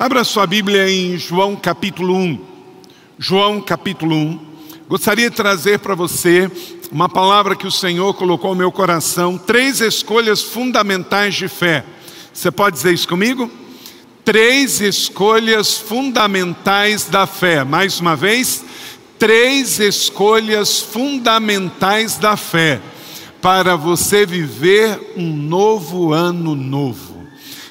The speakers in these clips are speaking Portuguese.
Abra sua Bíblia em João capítulo 1. João capítulo 1. Gostaria de trazer para você uma palavra que o Senhor colocou no meu coração, três escolhas fundamentais de fé. Você pode dizer isso comigo? Três escolhas fundamentais da fé. Mais uma vez, três escolhas fundamentais da fé para você viver um novo ano novo.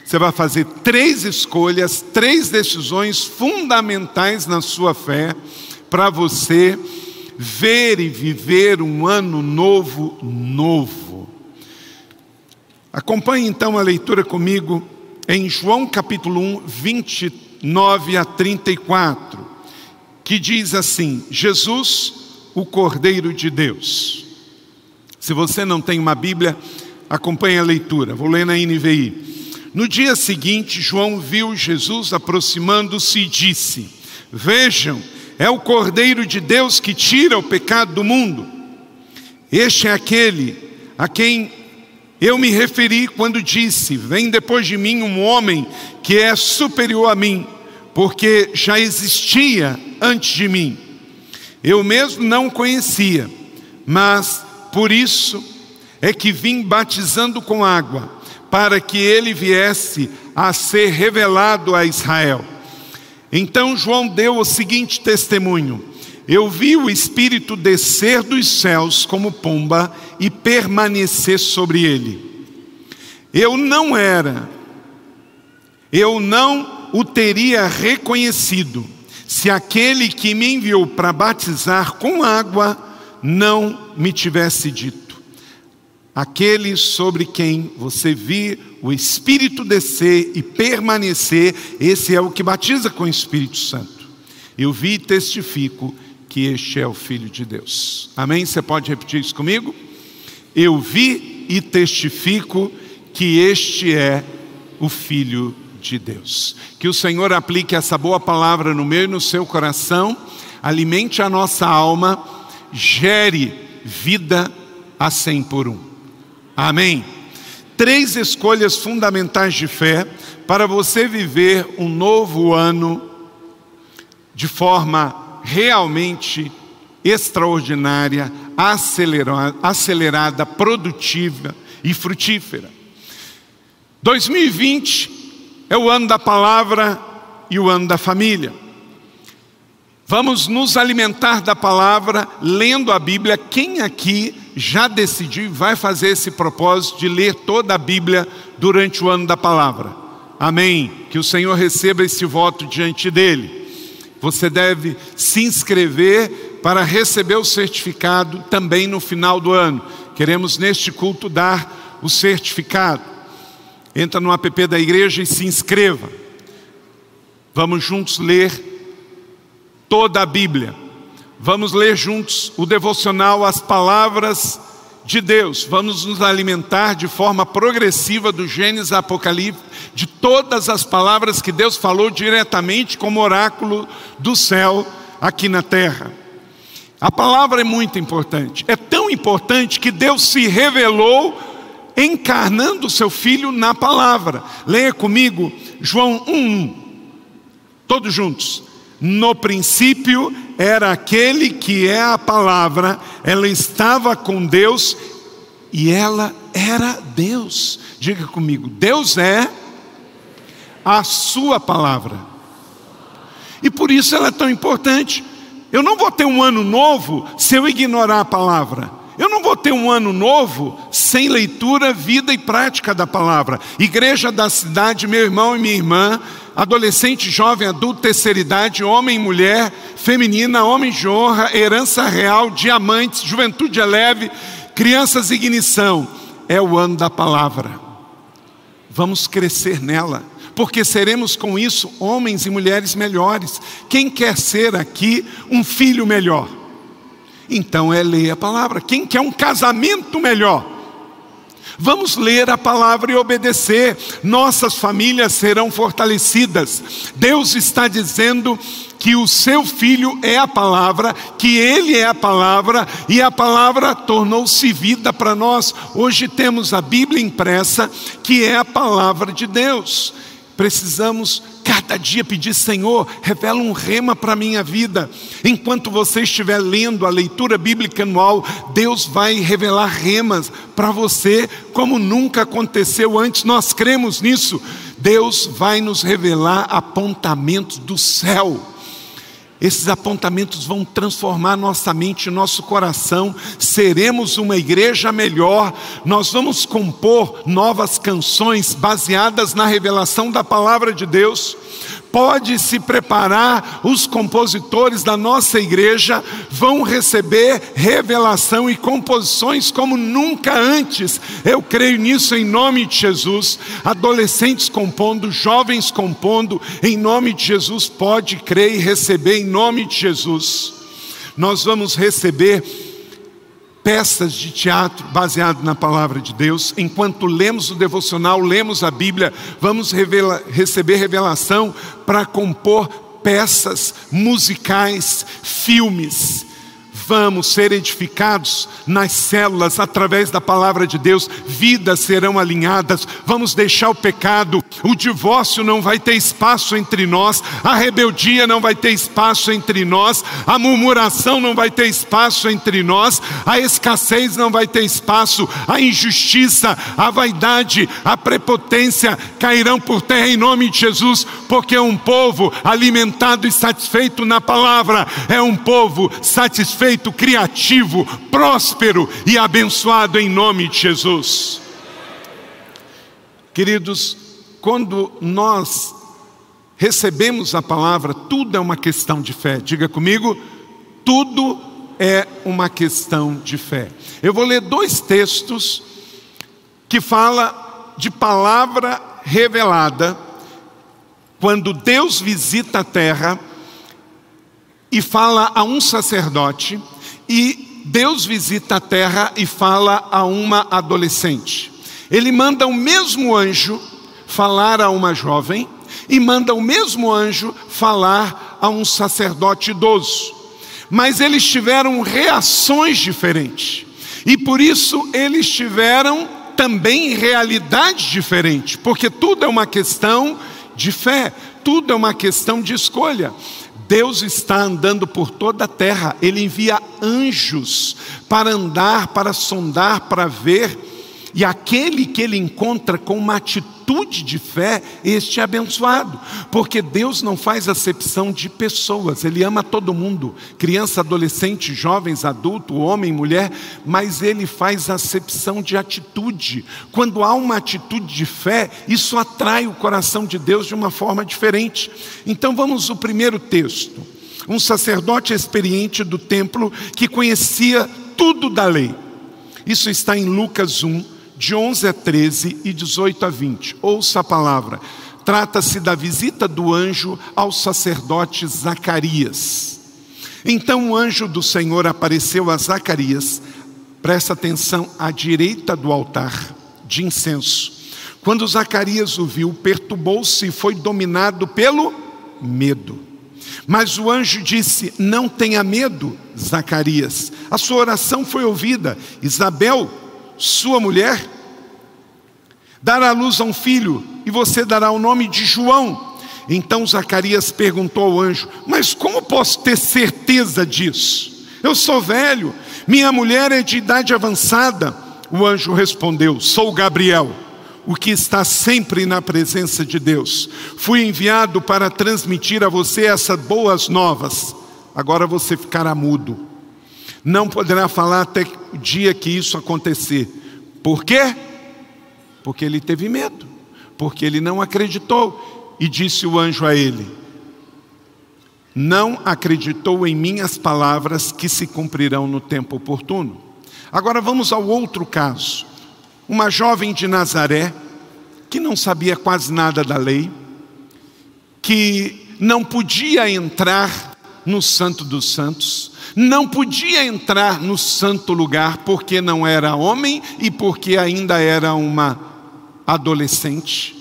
Você vai fazer três escolhas, três decisões fundamentais na sua fé para você ver e viver um ano novo, novo. Acompanhe então a leitura comigo em João capítulo 1, 29 a 34, que diz assim: Jesus, o Cordeiro de Deus. Se você não tem uma Bíblia, acompanhe a leitura. Vou ler na NVI. No dia seguinte, João viu Jesus aproximando-se e disse: Vejam, é o Cordeiro de Deus que tira o pecado do mundo. Este é aquele a quem eu me referi quando disse: Vem depois de mim um homem que é superior a mim, porque já existia antes de mim. Eu mesmo não conhecia, mas por isso é que vim batizando com água para que ele viesse a ser revelado a Israel. Então João deu o seguinte testemunho: Eu vi o Espírito descer dos céus como pomba e permanecer sobre ele. Eu não era, eu não o teria reconhecido se aquele que me enviou para batizar com água não me tivesse dito aquele sobre quem você vir o Espírito descer e permanecer, esse é o que batiza com o Espírito Santo. Eu vi e testifico que este é o Filho de Deus. Amém? Você pode repetir isso comigo? Eu vi e testifico que este é o Filho de Deus. Que o Senhor aplique essa boa palavra no meu e no seu coração, alimente a nossa alma, gere vida a cem por um. Amém? Três escolhas fundamentais de fé para você viver um novo ano de forma realmente extraordinária, acelerada, produtiva e frutífera. 2020 é o ano da palavra e o ano da família. Vamos nos alimentar da palavra lendo a Bíblia. Quem aqui já decidiu e vai fazer esse propósito de ler toda a Bíblia durante o ano da palavra? Amém. Que o Senhor receba esse voto diante dele. Você deve se inscrever para receber o certificado também no final do ano. Queremos neste culto dar o certificado. Entra no app da igreja e se inscreva. Vamos juntos ler toda a Bíblia. Vamos ler juntos o devocional As Palavras de Deus. Vamos nos alimentar de forma progressiva do Gênesis Apocalipse, de todas as palavras que Deus falou diretamente como oráculo do céu aqui na terra. A palavra é muito importante. É tão importante que Deus se revelou encarnando o seu filho na palavra. Leia comigo João 1:1. Todos juntos. No princípio era aquele que é a palavra, ela estava com Deus e ela era Deus. Diga comigo, Deus é a sua palavra. E por isso ela é tão importante. Eu não vou ter um ano novo se eu ignorar a palavra. Eu não vou ter um ano novo sem leitura, vida e prática da palavra. Igreja da cidade, meu irmão e minha irmã, adolescente, jovem, adulto, terceira idade, homem e mulher, feminina, homem de honra, herança real, diamantes, juventude é leve, crianças ignição. É o ano da palavra. Vamos crescer nela, porque seremos com isso homens e mulheres melhores. Quem quer ser aqui um filho melhor? Então é ler a palavra. Quem quer um casamento melhor? Vamos ler a palavra e obedecer, nossas famílias serão fortalecidas. Deus está dizendo que o seu filho é a palavra, que ele é a palavra e a palavra tornou-se vida para nós. Hoje temos a Bíblia impressa, que é a palavra de Deus. Precisamos cada dia pedir, Senhor, revela um rema para a minha vida. Enquanto você estiver lendo a leitura bíblica anual, Deus vai revelar remas para você, como nunca aconteceu antes. Nós cremos nisso. Deus vai nos revelar apontamentos do céu. Esses apontamentos vão transformar nossa mente, nosso coração. Seremos uma igreja melhor. Nós vamos compor novas canções baseadas na revelação da palavra de Deus pode se preparar, os compositores da nossa igreja vão receber revelação e composições como nunca antes. Eu creio nisso em nome de Jesus. Adolescentes compondo, jovens compondo, em nome de Jesus, pode crer e receber em nome de Jesus. Nós vamos receber peças de teatro baseado na palavra de Deus. Enquanto lemos o devocional, lemos a Bíblia, vamos revela receber revelação para compor peças musicais, filmes vamos ser edificados nas células através da palavra de Deus, vidas serão alinhadas, vamos deixar o pecado, o divórcio não vai ter espaço entre nós, a rebeldia não vai ter espaço entre nós, a murmuração não vai ter espaço entre nós, a escassez não vai ter espaço, a injustiça, a vaidade, a prepotência cairão por terra em nome de Jesus, porque é um povo alimentado e satisfeito na palavra, é um povo satisfeito criativo, próspero e abençoado em nome de Jesus. Queridos, quando nós recebemos a palavra, tudo é uma questão de fé. Diga comigo, tudo é uma questão de fé. Eu vou ler dois textos que fala de palavra revelada quando Deus visita a terra e fala a um sacerdote, e Deus visita a terra e fala a uma adolescente. Ele manda o mesmo anjo falar a uma jovem, e manda o mesmo anjo falar a um sacerdote idoso. Mas eles tiveram reações diferentes, e por isso eles tiveram também realidades diferentes, porque tudo é uma questão de fé, tudo é uma questão de escolha. Deus está andando por toda a terra, Ele envia anjos para andar, para sondar, para ver, e aquele que Ele encontra com uma atitude de fé, este é abençoado, porque Deus não faz acepção de pessoas, Ele ama todo mundo, criança, adolescente, jovens, adulto, homem, mulher, mas Ele faz acepção de atitude. Quando há uma atitude de fé, isso atrai o coração de Deus de uma forma diferente. Então vamos ao primeiro texto. Um sacerdote experiente do templo que conhecia tudo da lei. Isso está em Lucas 1, de 11 a 13 e 18 a 20. Ouça a palavra. Trata-se da visita do anjo ao sacerdote Zacarias. Então o anjo do Senhor apareceu a Zacarias, presta atenção, à direita do altar de incenso. Quando Zacarias o viu, perturbou-se e foi dominado pelo medo. Mas o anjo disse: Não tenha medo, Zacarias, a sua oração foi ouvida. Isabel, sua mulher, dará luz a um filho, e você dará o nome de João. Então Zacarias perguntou ao anjo: Mas como posso ter certeza disso? Eu sou velho, minha mulher é de idade avançada. O anjo respondeu: Sou Gabriel, o que está sempre na presença de Deus. Fui enviado para transmitir a você essas boas novas. Agora você ficará mudo não poderá falar até o dia que isso acontecer. Por quê? Porque ele teve medo, porque ele não acreditou. E disse o anjo a ele: Não acreditou em minhas palavras que se cumprirão no tempo oportuno. Agora vamos ao outro caso. Uma jovem de Nazaré, que não sabia quase nada da lei, que não podia entrar no Santo dos Santos, não podia entrar no santo lugar porque não era homem e porque ainda era uma adolescente.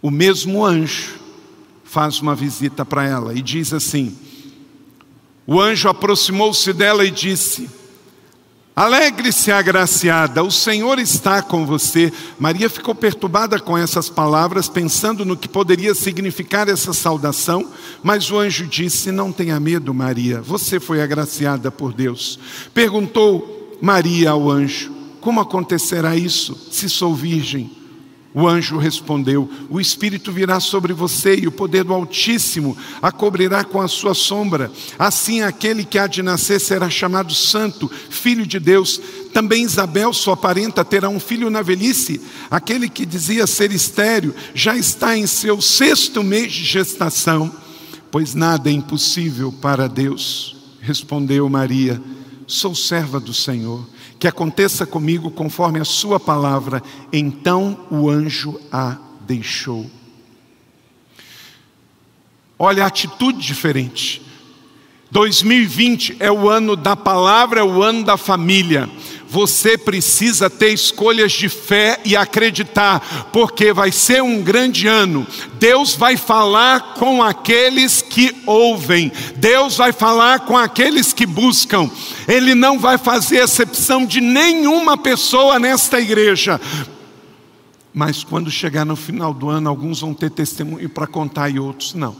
O mesmo anjo faz uma visita para ela e diz assim: O anjo aproximou-se dela e disse: Alegre-se, agraciada, o Senhor está com você. Maria ficou perturbada com essas palavras, pensando no que poderia significar essa saudação, mas o anjo disse: Não tenha medo, Maria, você foi agraciada por Deus. Perguntou Maria ao anjo: Como acontecerá isso, se sou virgem? O anjo respondeu: O Espírito virá sobre você e o poder do Altíssimo a cobrirá com a sua sombra. Assim, aquele que há de nascer será chamado Santo, Filho de Deus. Também Isabel, sua parenta, terá um filho na velhice. Aquele que dizia ser estéreo já está em seu sexto mês de gestação, pois nada é impossível para Deus. Respondeu Maria: Sou serva do Senhor que aconteça comigo conforme a sua palavra. Então o anjo a deixou. Olha a atitude diferente. 2020 é o ano da palavra, é o ano da família. Você precisa ter escolhas de fé e acreditar, porque vai ser um grande ano. Deus vai falar com aqueles que ouvem, Deus vai falar com aqueles que buscam. Ele não vai fazer exceção de nenhuma pessoa nesta igreja. Mas quando chegar no final do ano, alguns vão ter testemunho para contar e outros não.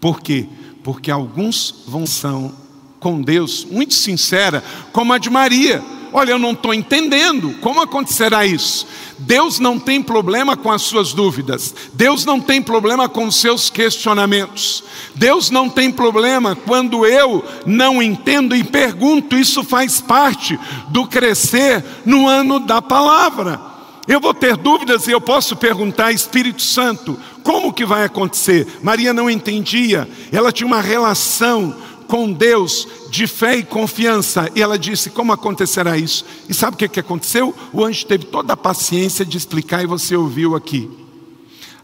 Por quê? Porque alguns vão são com Deus muito sincera, como a de Maria. Olha, eu não estou entendendo como acontecerá isso. Deus não tem problema com as suas dúvidas, Deus não tem problema com os seus questionamentos, Deus não tem problema quando eu não entendo e pergunto, isso faz parte do crescer no ano da palavra. Eu vou ter dúvidas e eu posso perguntar, Espírito Santo, como que vai acontecer? Maria não entendia, ela tinha uma relação com Deus de fé e confiança. E ela disse: Como acontecerá isso? E sabe o que, que aconteceu? O anjo teve toda a paciência de explicar e você ouviu aqui.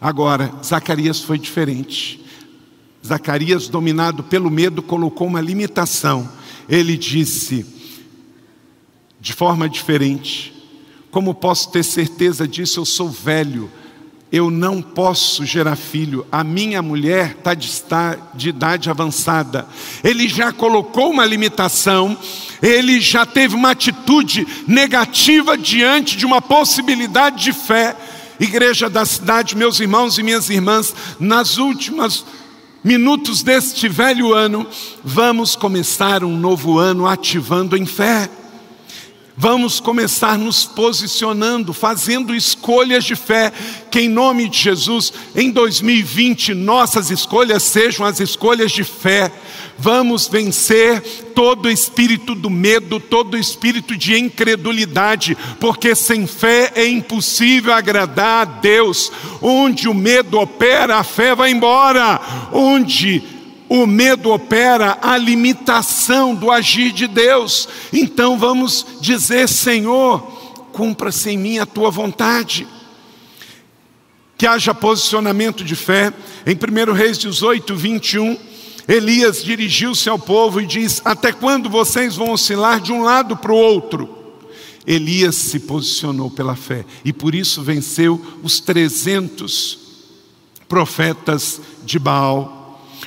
Agora, Zacarias foi diferente. Zacarias, dominado pelo medo, colocou uma limitação. Ele disse, de forma diferente: Como posso ter certeza disso? Eu sou velho eu não posso gerar filho, a minha mulher está de, de idade avançada. Ele já colocou uma limitação, ele já teve uma atitude negativa diante de uma possibilidade de fé. Igreja da cidade, meus irmãos e minhas irmãs, nas últimas minutos deste velho ano, vamos começar um novo ano ativando em fé. Vamos começar nos posicionando, fazendo escolhas de fé, que em nome de Jesus, em 2020, nossas escolhas sejam as escolhas de fé. Vamos vencer todo espírito do medo, todo espírito de incredulidade, porque sem fé é impossível agradar a Deus. Onde o medo opera, a fé vai embora. Onde o medo opera a limitação do agir de Deus. Então vamos dizer, Senhor, cumpra-se em mim a tua vontade. Que haja posicionamento de fé. Em 1 Reis 18, 21, Elias dirigiu-se ao povo e diz: Até quando vocês vão oscilar de um lado para o outro? Elias se posicionou pela fé e por isso venceu os 300 profetas de Baal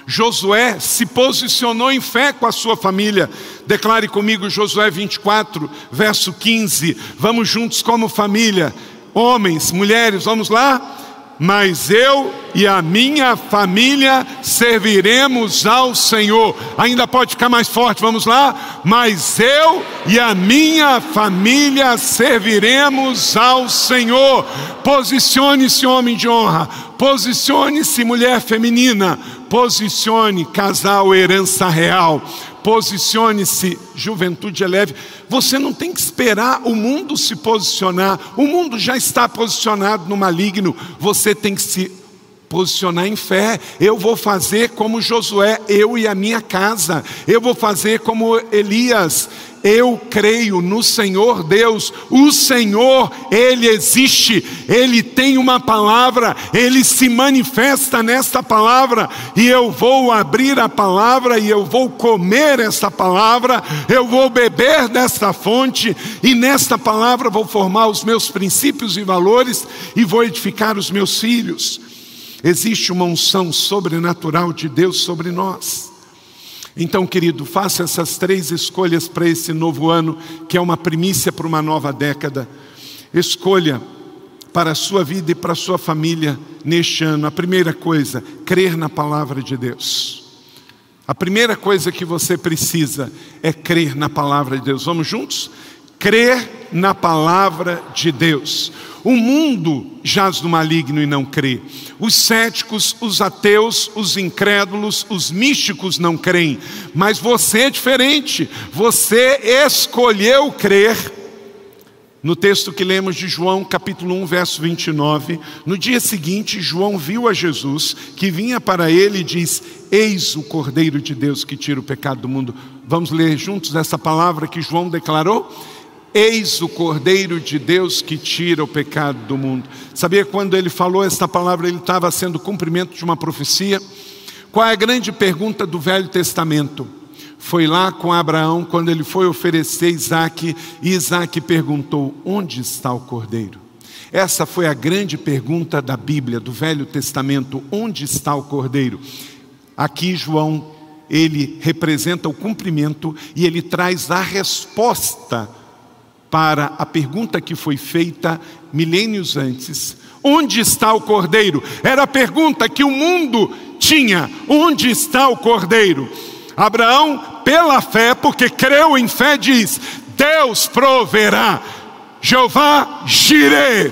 Josué se posicionou em fé com a sua família. Declare comigo Josué 24, verso 15. Vamos juntos como família. Homens, mulheres, vamos lá? Mas eu e a minha família serviremos ao Senhor. Ainda pode ficar mais forte, vamos lá? Mas eu e a minha família serviremos ao Senhor. Posicione-se, homem de honra. Posicione-se, mulher feminina. Posicione, casal, herança real. Posicione-se, juventude leve. Você não tem que esperar o mundo se posicionar. O mundo já está posicionado no maligno. Você tem que se posicionar em fé. Eu vou fazer como Josué, eu e a minha casa. Eu vou fazer como Elias. Eu creio no Senhor Deus. O Senhor, ele existe. Ele tem uma palavra, ele se manifesta nesta palavra e eu vou abrir a palavra e eu vou comer esta palavra. Eu vou beber desta fonte e nesta palavra vou formar os meus princípios e valores e vou edificar os meus filhos. Existe uma unção sobrenatural de Deus sobre nós. Então, querido, faça essas três escolhas para esse novo ano, que é uma primícia para uma nova década. Escolha para a sua vida e para a sua família neste ano. A primeira coisa, crer na palavra de Deus. A primeira coisa que você precisa é crer na palavra de Deus. Vamos juntos? Crer na palavra de Deus. O mundo jaz no maligno e não crê. Os céticos, os ateus, os incrédulos, os místicos não creem. Mas você é diferente. Você escolheu crer. No texto que lemos de João, capítulo 1, verso 29, no dia seguinte, João viu a Jesus que vinha para ele e diz: Eis o Cordeiro de Deus que tira o pecado do mundo. Vamos ler juntos essa palavra que João declarou? Eis o Cordeiro de Deus que tira o pecado do mundo. Sabia quando ele falou esta palavra, ele estava sendo cumprimento de uma profecia? Qual é a grande pergunta do Velho Testamento? Foi lá com Abraão, quando ele foi oferecer Isaac, e Isaac perguntou: Onde está o Cordeiro? Essa foi a grande pergunta da Bíblia, do Velho Testamento: Onde está o Cordeiro? Aqui, João, ele representa o cumprimento e ele traz a resposta para a pergunta que foi feita milênios antes: onde está o cordeiro? Era a pergunta que o mundo tinha: onde está o cordeiro? Abraão, pela fé, porque creu em fé, diz: Deus proverá, Jeová Jireh.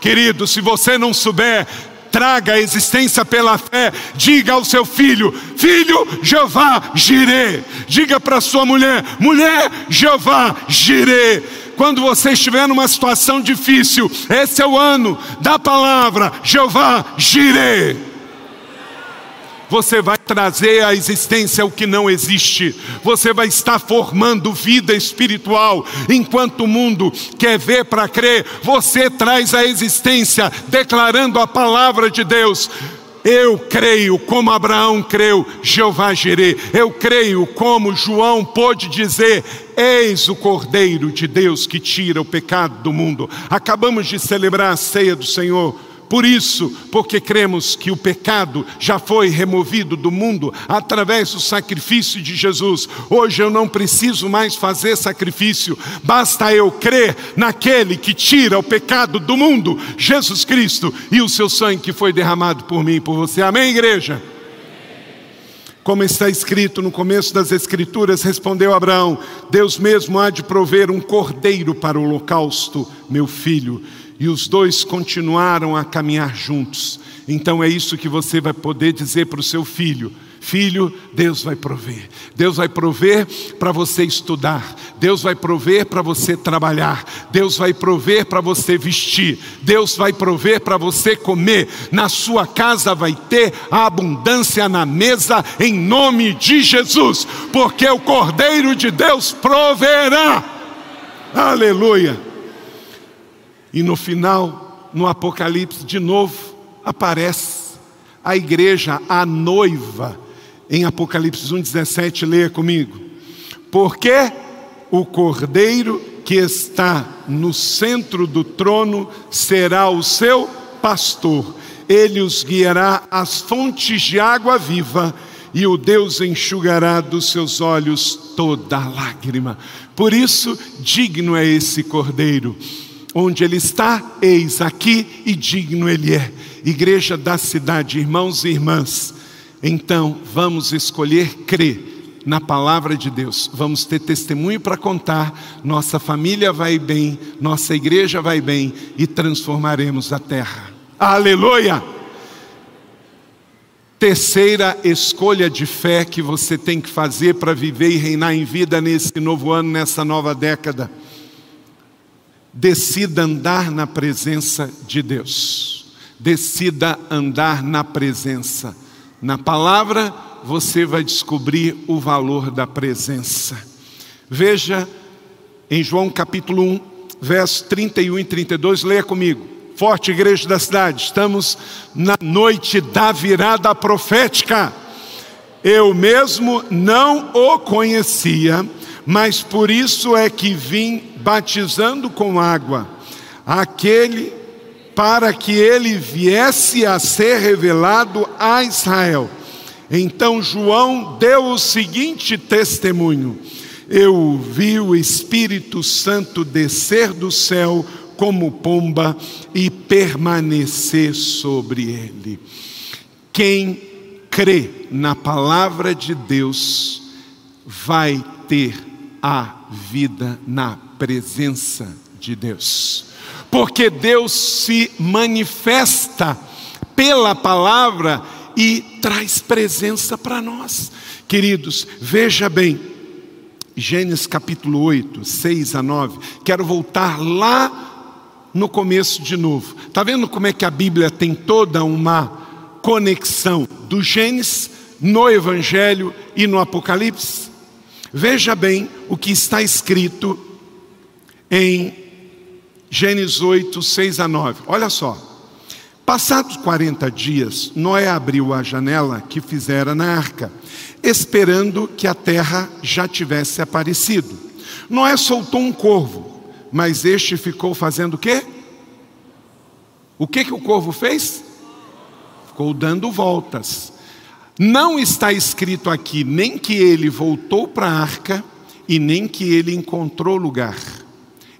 Querido, se você não souber traga a existência pela fé. Diga ao seu filho: Filho, Jeová Jirê. Diga para sua mulher: Mulher, Jeová Jirê. Quando você estiver numa situação difícil, esse é o ano da palavra Jeová Jirê você vai trazer à existência o que não existe, você vai estar formando vida espiritual, enquanto o mundo quer ver para crer, você traz à existência, declarando a palavra de Deus. Eu creio como Abraão creu, Jeová Jireh. Eu creio como João pôde dizer: Eis o Cordeiro de Deus que tira o pecado do mundo. Acabamos de celebrar a ceia do Senhor. Por isso, porque cremos que o pecado já foi removido do mundo através do sacrifício de Jesus, hoje eu não preciso mais fazer sacrifício, basta eu crer naquele que tira o pecado do mundo, Jesus Cristo, e o seu sangue que foi derramado por mim e por você. Amém, igreja? Como está escrito no começo das Escrituras, respondeu Abraão: Deus mesmo há de prover um cordeiro para o holocausto, meu filho. E os dois continuaram a caminhar juntos. Então é isso que você vai poder dizer para o seu filho: Filho, Deus vai prover. Deus vai prover para você estudar. Deus vai prover para você trabalhar. Deus vai prover para você vestir. Deus vai prover para você comer. Na sua casa vai ter a abundância na mesa, em nome de Jesus, porque o Cordeiro de Deus proverá. Aleluia. E no final, no Apocalipse, de novo, aparece a igreja, a noiva, em Apocalipse 1,17, leia comigo. Porque o cordeiro que está no centro do trono será o seu pastor, ele os guiará às fontes de água viva, e o Deus enxugará dos seus olhos toda lágrima. Por isso, digno é esse cordeiro. Onde ele está, eis aqui e digno ele é. Igreja da cidade, irmãos e irmãs. Então, vamos escolher crer na palavra de Deus. Vamos ter testemunho para contar. Nossa família vai bem, nossa igreja vai bem e transformaremos a terra. Aleluia! Terceira escolha de fé que você tem que fazer para viver e reinar em vida nesse novo ano, nessa nova década Decida andar na presença de Deus. Decida andar na presença. Na palavra, você vai descobrir o valor da presença. Veja em João capítulo 1, versos 31 e 32, leia comigo. Forte igreja da cidade, estamos na noite da virada profética. Eu mesmo não o conhecia, mas por isso é que vim batizando com água, aquele para que ele viesse a ser revelado a Israel. Então João deu o seguinte testemunho: Eu vi o Espírito Santo descer do céu como pomba e permanecer sobre ele. Quem crê na palavra de Deus vai ter a vida na presença de Deus. Porque Deus se manifesta pela palavra e traz presença para nós. Queridos, veja bem, Gênesis capítulo 8, 6 a 9. Quero voltar lá no começo de novo. Está vendo como é que a Bíblia tem toda uma conexão do Gênesis no Evangelho e no Apocalipse? Veja bem o que está escrito em Gênesis 8, 6 a 9. Olha só. Passados 40 dias, Noé abriu a janela que fizera na arca, esperando que a terra já tivesse aparecido. Noé soltou um corvo, mas este ficou fazendo o quê? O que, que o corvo fez? Ficou dando voltas. Não está escrito aqui nem que ele voltou para a arca e nem que ele encontrou lugar.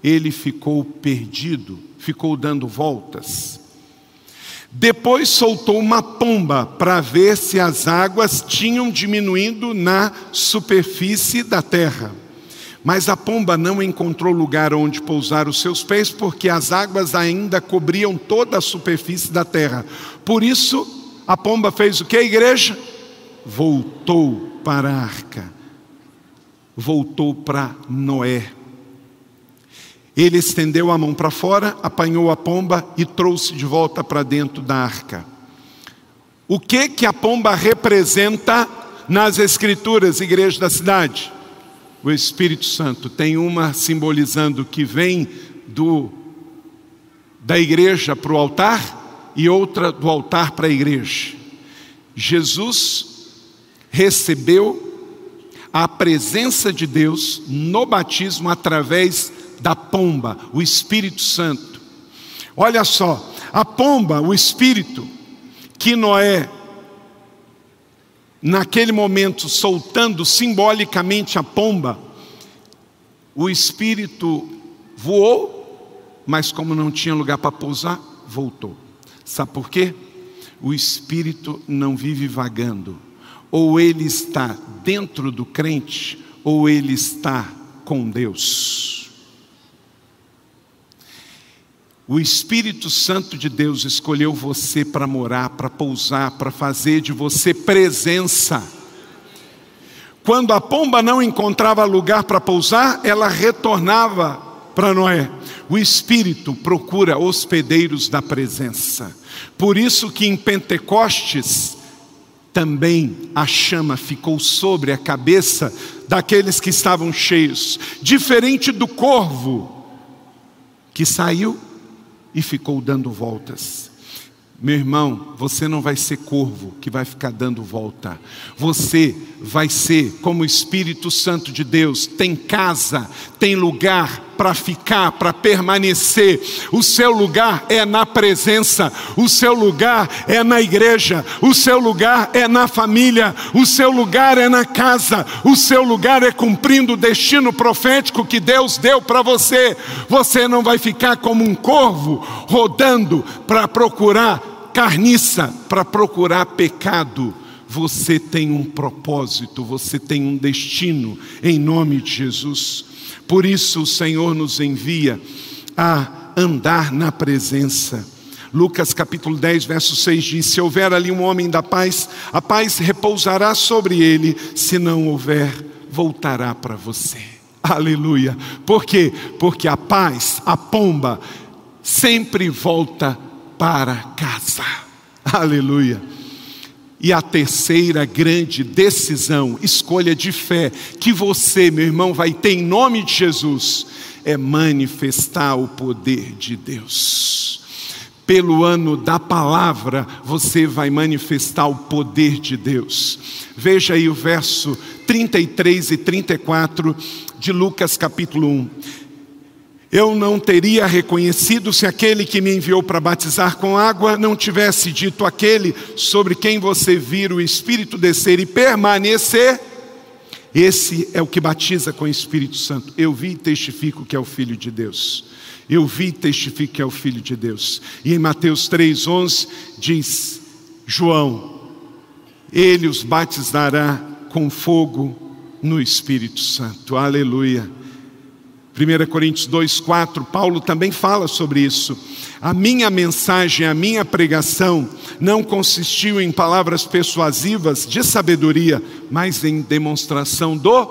Ele ficou perdido, ficou dando voltas. Depois soltou uma pomba para ver se as águas tinham diminuído na superfície da terra. Mas a pomba não encontrou lugar onde pousar os seus pés, porque as águas ainda cobriam toda a superfície da terra. Por isso, a pomba fez o que, igreja? Voltou para a arca, voltou para Noé. Ele estendeu a mão para fora, apanhou a pomba e trouxe de volta para dentro da arca. O que que a pomba representa nas escrituras, igreja da cidade? o Espírito Santo. Tem uma simbolizando que vem do da igreja para o altar e outra do altar para a igreja. Jesus recebeu a presença de Deus no batismo através da pomba, o Espírito Santo. Olha só, a pomba, o Espírito, que Noé naquele momento, soltando simbolicamente a pomba, o espírito voou, mas como não tinha lugar para pousar, voltou. Sabe por quê? O espírito não vive vagando. Ou ele está dentro do crente, ou ele está com Deus. O Espírito Santo de Deus escolheu você para morar, para pousar, para fazer de você presença. Quando a pomba não encontrava lugar para pousar, ela retornava para Noé. O Espírito procura hospedeiros da presença. Por isso que em Pentecostes também a chama ficou sobre a cabeça daqueles que estavam cheios, diferente do corvo que saiu e ficou dando voltas. Meu irmão, você não vai ser corvo que vai ficar dando volta. Você vai ser como o Espírito Santo de Deus, tem casa, tem lugar para ficar, para permanecer. O seu lugar é na presença, o seu lugar é na igreja, o seu lugar é na família, o seu lugar é na casa, o seu lugar é cumprindo o destino profético que Deus deu para você. Você não vai ficar como um corvo rodando para procurar carniça para procurar pecado. Você tem um propósito, você tem um destino, em nome de Jesus. Por isso o Senhor nos envia a andar na presença. Lucas capítulo 10, verso 6 diz: Se houver ali um homem da paz, a paz repousará sobre ele, se não houver, voltará para você. Aleluia. Por quê? Porque a paz, a pomba, sempre volta para casa. Aleluia. E a terceira grande decisão, escolha de fé, que você, meu irmão, vai ter em nome de Jesus, é manifestar o poder de Deus. Pelo ano da palavra, você vai manifestar o poder de Deus. Veja aí o verso 33 e 34 de Lucas capítulo 1. Eu não teria reconhecido se aquele que me enviou para batizar com água não tivesse dito aquele sobre quem você vira o Espírito descer e permanecer. Esse é o que batiza com o Espírito Santo. Eu vi e testifico que é o Filho de Deus. Eu vi e testifico que é o Filho de Deus. E em Mateus 3,11 diz: João, ele os batizará com fogo no Espírito Santo. Aleluia. 1 Coríntios 2,4, Paulo também fala sobre isso. A minha mensagem, a minha pregação não consistiu em palavras persuasivas de sabedoria, mas em demonstração do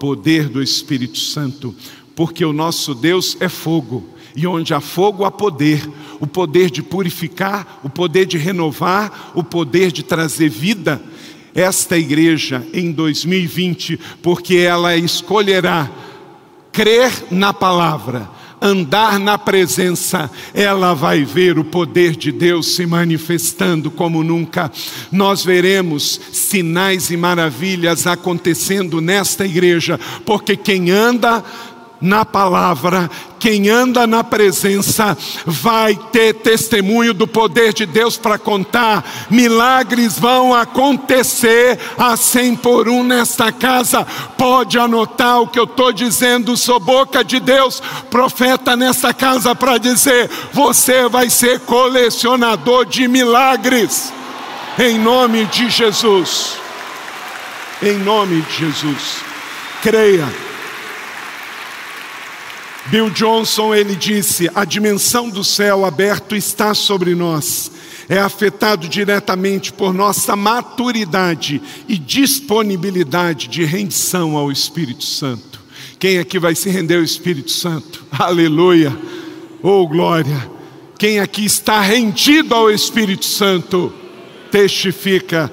poder do Espírito Santo, porque o nosso Deus é fogo, e onde há fogo há poder o poder de purificar, o poder de renovar, o poder de trazer vida. Esta igreja em 2020, porque ela escolherá crer na palavra, andar na presença, ela vai ver o poder de Deus se manifestando como nunca. Nós veremos sinais e maravilhas acontecendo nesta igreja, porque quem anda na palavra, quem anda na presença, vai ter testemunho do poder de Deus para contar. Milagres vão acontecer a cem por um nesta casa. Pode anotar o que eu estou dizendo, sou boca de Deus, profeta nesta casa para dizer: você vai ser colecionador de milagres, em nome de Jesus. Em nome de Jesus. Creia. Bill Johnson ele disse: a dimensão do céu aberto está sobre nós. É afetado diretamente por nossa maturidade e disponibilidade de rendição ao Espírito Santo. Quem aqui vai se render ao Espírito Santo? Aleluia! Oh glória! Quem aqui está rendido ao Espírito Santo? Testifica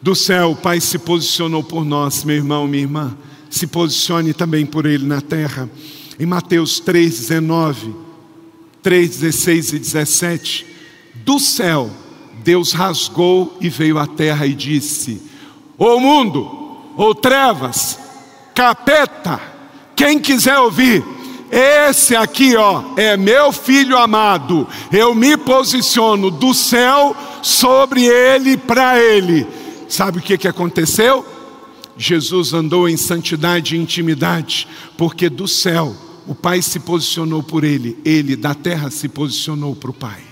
do céu, o Pai se posicionou por nós, meu irmão, minha irmã. Se posicione também por Ele na terra. Em Mateus 3, 19, 3, 16 e 17, do céu Deus rasgou e veio à terra e disse: Ô mundo, ô trevas, capeta, quem quiser ouvir, esse aqui, ó, é meu filho amado. Eu me posiciono do céu sobre ele para ele. Sabe o que, que aconteceu? Jesus andou em santidade e intimidade, porque do céu o Pai se posicionou por ele, ele da terra se posicionou para o Pai.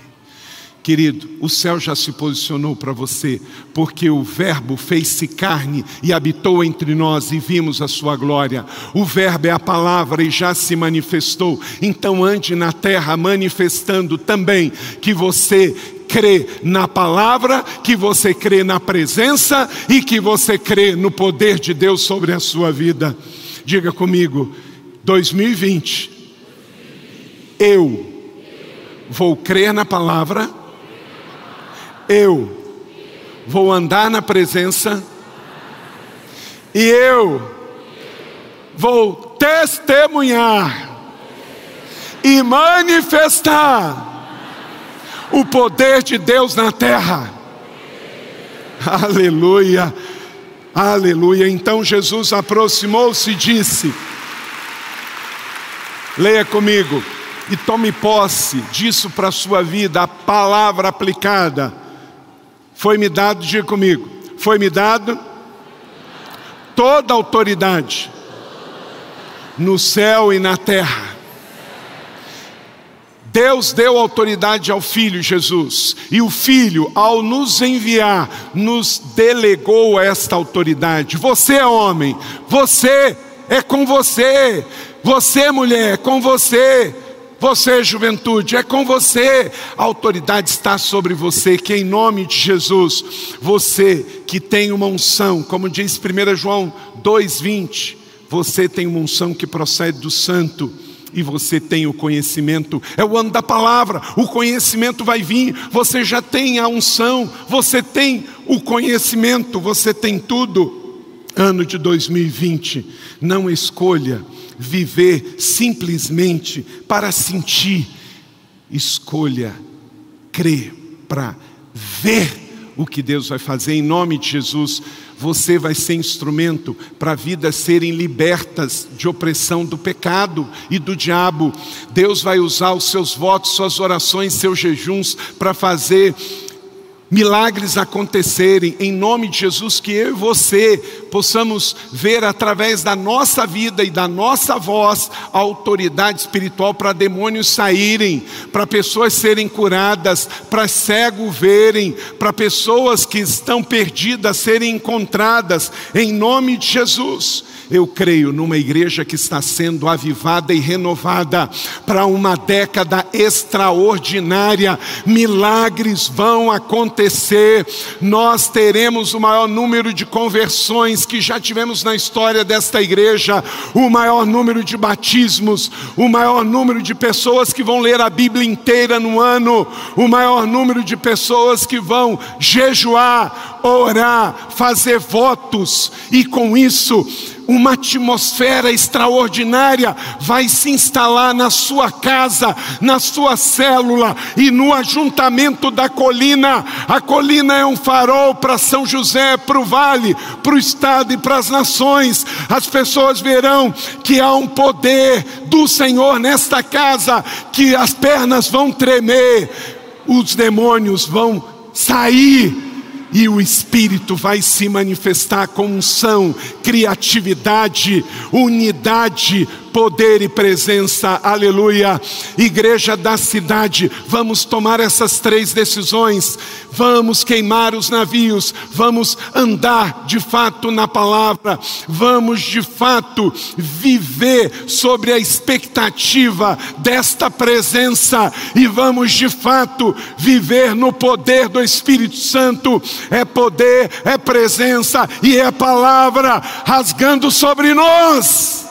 Querido, o céu já se posicionou para você, porque o Verbo fez-se carne e habitou entre nós e vimos a sua glória. O Verbo é a palavra e já se manifestou. Então ande na terra manifestando também que você crê na palavra, que você crê na presença e que você crê no poder de Deus sobre a sua vida. Diga comigo, 2020, eu vou crer na palavra, eu vou andar na presença, e eu vou testemunhar e manifestar o poder de Deus na terra. Aleluia, aleluia. Então Jesus aproximou-se e disse: Leia comigo e tome posse disso para a sua vida, a palavra aplicada. Foi-me dado, diga comigo, foi-me dado toda autoridade no céu e na terra. Deus deu autoridade ao Filho Jesus, e o Filho, ao nos enviar, nos delegou esta autoridade. Você é homem, você é com você, você, mulher, é com você. Você, juventude, é com você. A autoridade está sobre você, que em nome de Jesus, você que tem uma unção, como diz 1 João 2,20, você tem uma unção que procede do santo e você tem o conhecimento, é o ano da palavra, o conhecimento vai vir, você já tem a unção, você tem o conhecimento, você tem tudo. Ano de 2020, não escolha viver simplesmente para sentir. Escolha crer para ver o que Deus vai fazer em nome de Jesus. Você vai ser instrumento para vidas serem libertas de opressão do pecado e do diabo. Deus vai usar os seus votos, suas orações, seus jejuns para fazer milagres acontecerem em nome de Jesus, que eu e você possamos ver através da nossa vida e da nossa voz a autoridade espiritual para demônios saírem, para pessoas serem curadas, para cegos verem, para pessoas que estão perdidas serem encontradas, em nome de Jesus. Eu creio numa igreja que está sendo avivada e renovada para uma década extraordinária. Milagres vão acontecer. Nós teremos o maior número de conversões que já tivemos na história desta igreja, o maior número de batismos, o maior número de pessoas que vão ler a Bíblia inteira no ano, o maior número de pessoas que vão jejuar, orar, fazer votos e com isso uma atmosfera extraordinária vai se instalar na sua casa, na sua célula e no ajuntamento da colina. A colina é um farol para São José, para o vale, para o estado e para as nações. As pessoas verão que há um poder do Senhor nesta casa, que as pernas vão tremer, os demônios vão sair e o Espírito vai se manifestar com unção, criatividade, unidade, poder e presença, aleluia. Igreja da cidade, vamos tomar essas três decisões, vamos queimar os navios, vamos andar de fato na palavra, vamos de fato viver sobre a expectativa desta presença e vamos de fato viver no poder do Espírito Santo. É poder, é presença e é palavra rasgando sobre nós.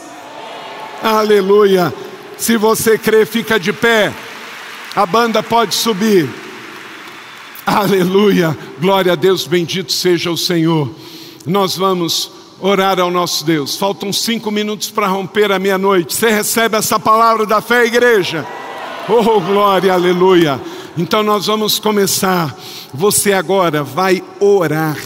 Aleluia. Se você crê, fica de pé. A banda pode subir. Aleluia. Glória a Deus, bendito seja o Senhor. Nós vamos orar ao nosso Deus. Faltam cinco minutos para romper a meia-noite. Você recebe essa palavra da fé, igreja? Oh, glória, aleluia. Então nós vamos começar. Você agora vai orar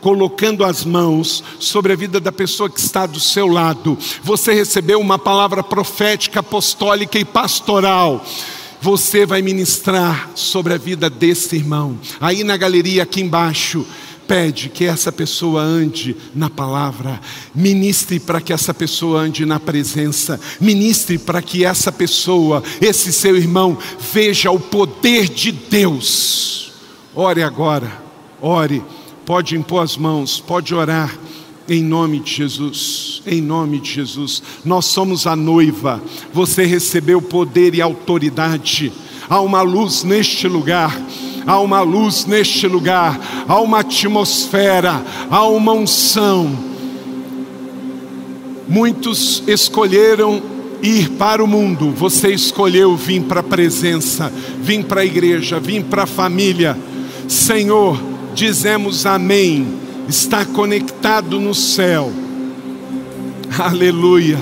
colocando as mãos sobre a vida da pessoa que está do seu lado. Você recebeu uma palavra profética, apostólica e pastoral. Você vai ministrar sobre a vida desse irmão. Aí na galeria aqui embaixo, pede que essa pessoa ande na palavra, ministre para que essa pessoa ande na presença, ministre para que essa pessoa, esse seu irmão, veja o poder de Deus. Ore agora, ore pode impor as mãos, pode orar. Em nome de Jesus, em nome de Jesus, nós somos a noiva, você recebeu poder e autoridade, há uma luz neste lugar, há uma luz neste lugar, há uma atmosfera, há uma unção. Muitos escolheram ir para o mundo, você escolheu vir para a presença, vir para a igreja, vir para a família. Senhor, dizemos amém, está conectado no céu. Aleluia.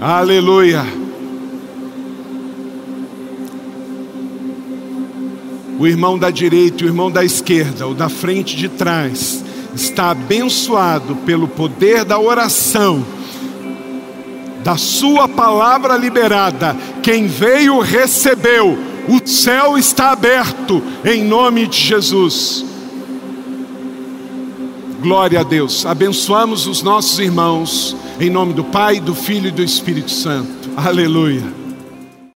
Aleluia. O irmão da direita o irmão da esquerda, o da frente de trás, está abençoado pelo poder da oração, da Sua palavra liberada. Quem veio recebeu, o céu está aberto em nome de Jesus. Glória a Deus. Abençoamos os nossos irmãos em nome do Pai, do Filho e do Espírito Santo. Aleluia.